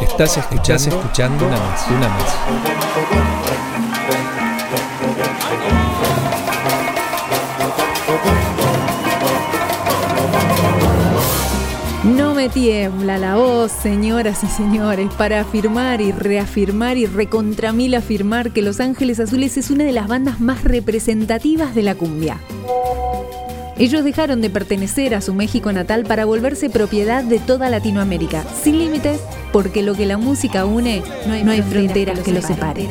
Estás escuchando, escuchando una más, una más. No me tiembla la voz, señoras y señores, para afirmar y reafirmar y recontra mil afirmar que Los Ángeles Azules es una de las bandas más representativas de la cumbia. Ellos dejaron de pertenecer a su México natal para volverse propiedad de toda Latinoamérica, sin límites, porque lo que la música une, no hay, fronteras, que, lo separen.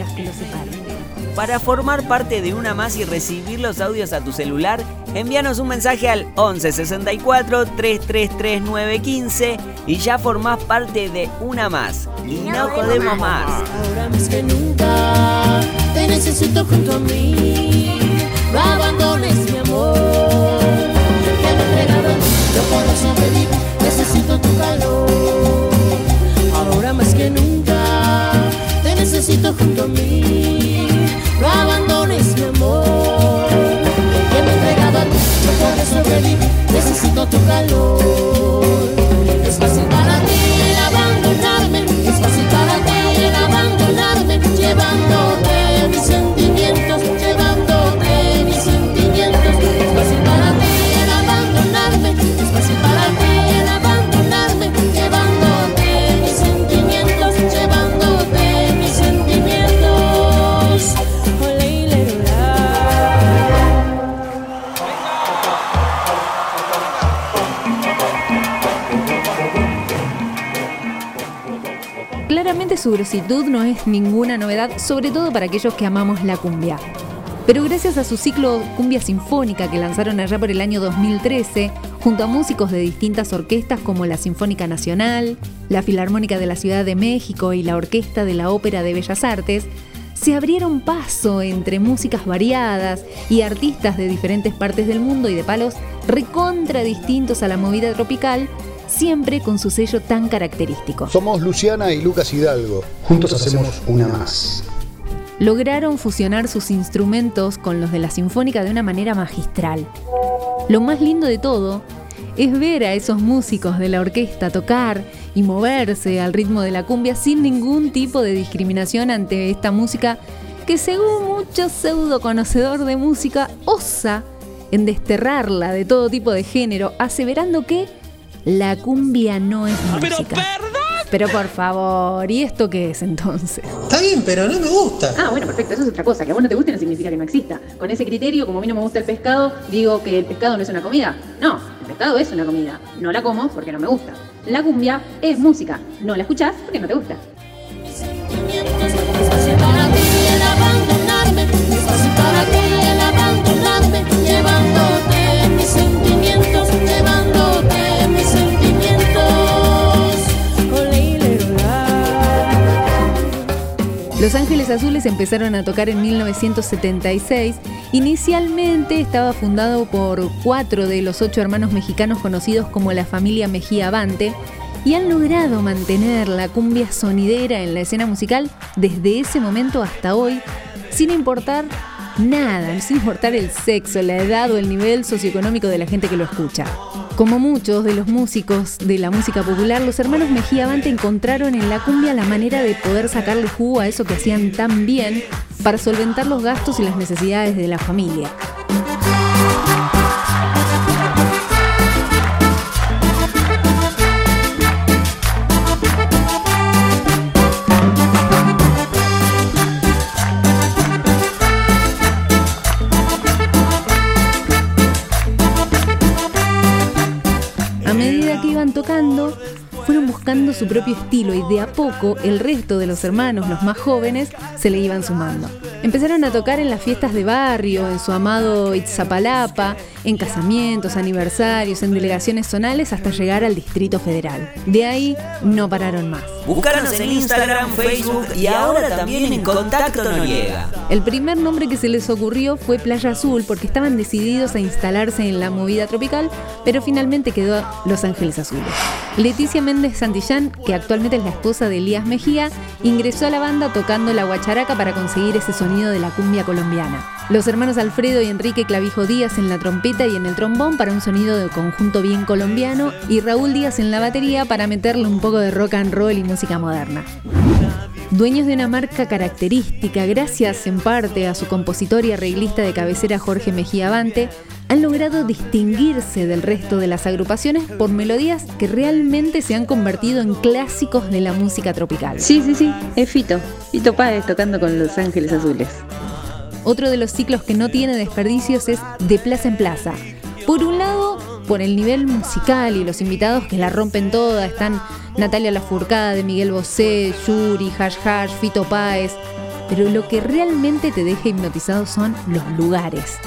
Para formar parte de una más y recibir los audios a tu celular, envíanos un mensaje al 11 64 333 915 y ya formás parte de una más. Y no jodemos más. Ahora más que nunca te necesito junto a mí. No abandones mi amor. No puedo sobrevivir. Su grositud no es ninguna novedad, sobre todo para aquellos que amamos la cumbia. Pero gracias a su ciclo Cumbia Sinfónica que lanzaron allá por el año 2013, junto a músicos de distintas orquestas como la Sinfónica Nacional, la Filarmónica de la Ciudad de México y la Orquesta de la Ópera de Bellas Artes, se abrieron paso entre músicas variadas y artistas de diferentes partes del mundo y de palos recontra distintos a la movida tropical, siempre con su sello tan característico. Somos Luciana y Lucas Hidalgo. Juntos hacemos una más. lograron fusionar sus instrumentos con los de la Sinfónica de una manera magistral. Lo más lindo de todo es ver a esos músicos de la orquesta tocar y moverse al ritmo de la cumbia sin ningún tipo de discriminación ante esta música que según mucho pseudo conocedor de música osa en desterrarla de todo tipo de género, aseverando que la cumbia no es música. Pero por favor, ¿y esto qué es entonces? Está bien, pero no me gusta. Ah, bueno, perfecto, eso es otra cosa. Que a vos no te guste no significa que no exista. Con ese criterio, como a mí no me gusta el pescado, digo que el pescado no es una comida. No, el pescado es una comida. No la como porque no me gusta. La cumbia es música. No la escuchás porque no te gusta. Los Ángeles Azules empezaron a tocar en 1976. Inicialmente estaba fundado por cuatro de los ocho hermanos mexicanos conocidos como la familia Mejía Avante y han logrado mantener la cumbia sonidera en la escena musical desde ese momento hasta hoy, sin importar nada, sin importar el sexo, la edad o el nivel socioeconómico de la gente que lo escucha. Como muchos de los músicos de la música popular, los hermanos Mejía Avante encontraron en la cumbia la manera de poder sacarle jugo a eso que hacían tan bien para solventar los gastos y las necesidades de la familia. Su propio estilo y de a poco el resto de los hermanos, los más jóvenes, se le iban sumando. Empezaron a tocar en las fiestas de barrio, en su amado Itzapalapa, en casamientos, aniversarios, en delegaciones zonales hasta llegar al Distrito Federal. De ahí no pararon más. Búscanos en Instagram, Facebook y ahora también en Contacto Noriega. El primer nombre que se les ocurrió fue Playa Azul porque estaban decididos a instalarse en la movida tropical, pero finalmente quedó Los Ángeles Azules. Leticia Méndez Santillán, que actualmente es la esposa de Elías Mejía, ingresó a la banda tocando la guacharaca para conseguir ese sonido de la cumbia colombiana. Los hermanos Alfredo y Enrique Clavijo Díaz en la trompeta y en el trombón para un sonido de conjunto bien colombiano y Raúl Díaz en la batería para meterle un poco de rock and roll y música moderna. Dueños de una marca característica, gracias en parte a su compositor y arreglista de cabecera Jorge Mejía Avante, han logrado distinguirse del resto de las agrupaciones por melodías que realmente se han convertido en clásicos de la música tropical. Sí, sí, sí, es Fito. Fito Páez tocando con Los Ángeles Azules. Otro de los ciclos que no tiene desperdicios es De Plaza en Plaza. Por un lado, por el nivel musical y los invitados que la rompen toda, están Natalia Lafourcade, Miguel Bosé, Yuri, Hash Hash, Fito Páez. Pero lo que realmente te deja hipnotizado son los lugares.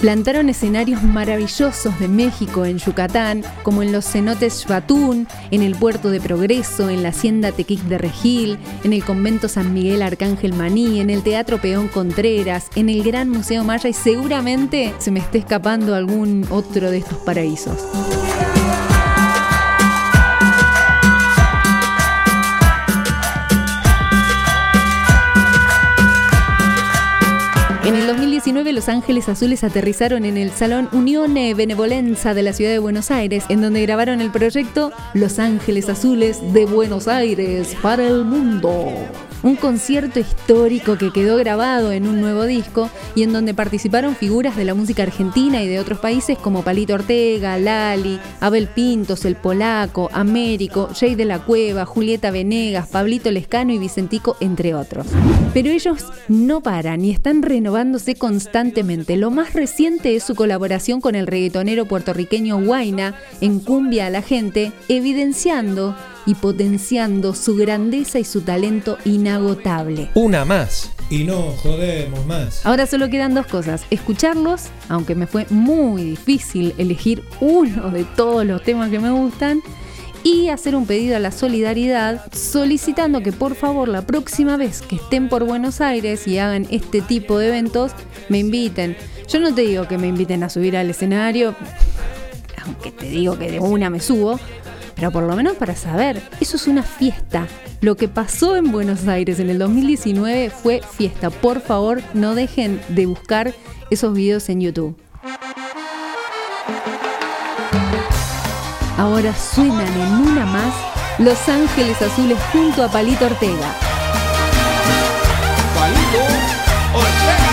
Plantaron escenarios maravillosos de México en Yucatán, como en los cenotes Xbatún, en el puerto de Progreso, en la hacienda Tequic de Regil, en el convento San Miguel Arcángel Maní, en el Teatro Peón Contreras, en el Gran Museo Maya y seguramente se me esté escapando algún otro de estos paraísos. Los Ángeles Azules aterrizaron en el Salón Unione Benevolenza de la ciudad de Buenos Aires, en donde grabaron el proyecto Los Ángeles Azules de Buenos Aires para el mundo un concierto histórico que quedó grabado en un nuevo disco y en donde participaron figuras de la música argentina y de otros países como Palito Ortega, Lali, Abel Pintos, El Polaco, Américo, Jay de la Cueva, Julieta Venegas, Pablito Lescano y Vicentico, entre otros. Pero ellos no paran y están renovándose constantemente. Lo más reciente es su colaboración con el reggaetonero puertorriqueño Huayna en Cumbia a la Gente, evidenciando y potenciando su grandeza y su talento inagotable. Una más. Y no jodemos más. Ahora solo quedan dos cosas. Escucharlos, aunque me fue muy difícil elegir uno de todos los temas que me gustan. Y hacer un pedido a la solidaridad solicitando que por favor la próxima vez que estén por Buenos Aires y hagan este tipo de eventos, me inviten. Yo no te digo que me inviten a subir al escenario, aunque te digo que de una me subo, pero por lo menos para saber, eso es una fiesta. Lo que pasó en Buenos Aires en el 2019 fue fiesta. Por favor, no dejen de buscar esos videos en YouTube. Ahora suenan en una más Los Ángeles Azules junto a Palito Ortega. Palito Ortega.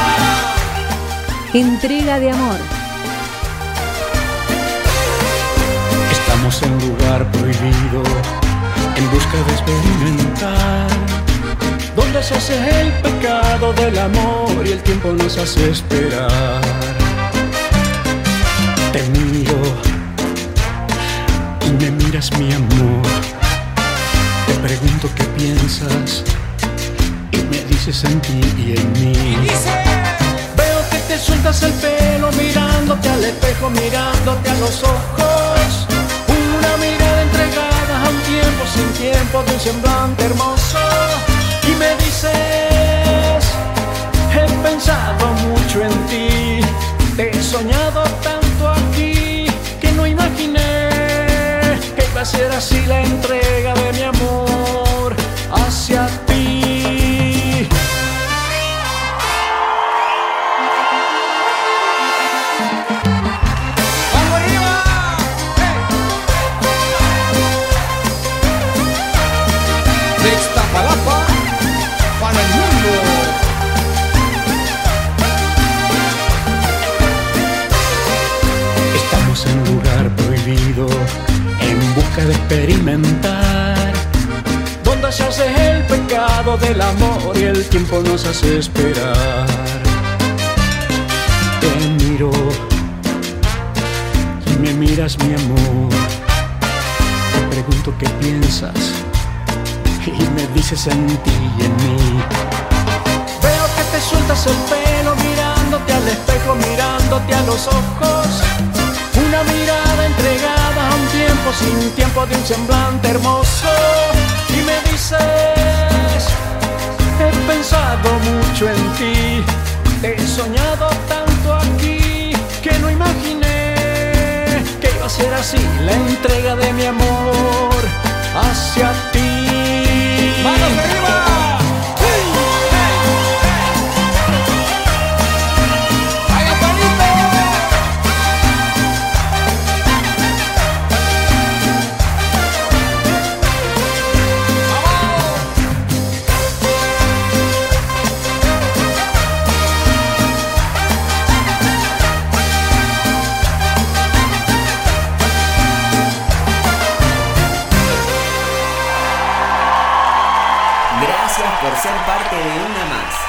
Entrega de amor. En lugar prohibido, en busca de experimentar, donde se hace el pecado del amor y el tiempo nos hace esperar. Te miro y me miras mi amor, te pregunto qué piensas y me dices en ti y en mí. Veo que te sueltas el pelo mirándote al espejo, mirándote a los ojos un semblante hermoso y me dices he pensado mucho en ti. He soñado tanto aquí que no imaginé que iba a ser así la entrega en busca de experimentar, donde se hace el pecado del amor y el tiempo nos hace esperar. Te miro y me miras mi amor, te pregunto qué piensas y me dices en ti y en mí. Veo que te sueltas el pelo mirándote al espejo, mirándote a los ojos entregada a un tiempo sin tiempo de un semblante hermoso. Y me dices, he pensado mucho en ti, he soñado tanto aquí que no imaginé que iba a ser así la entrega de mi amor hacia ti. Por ser parte de una más.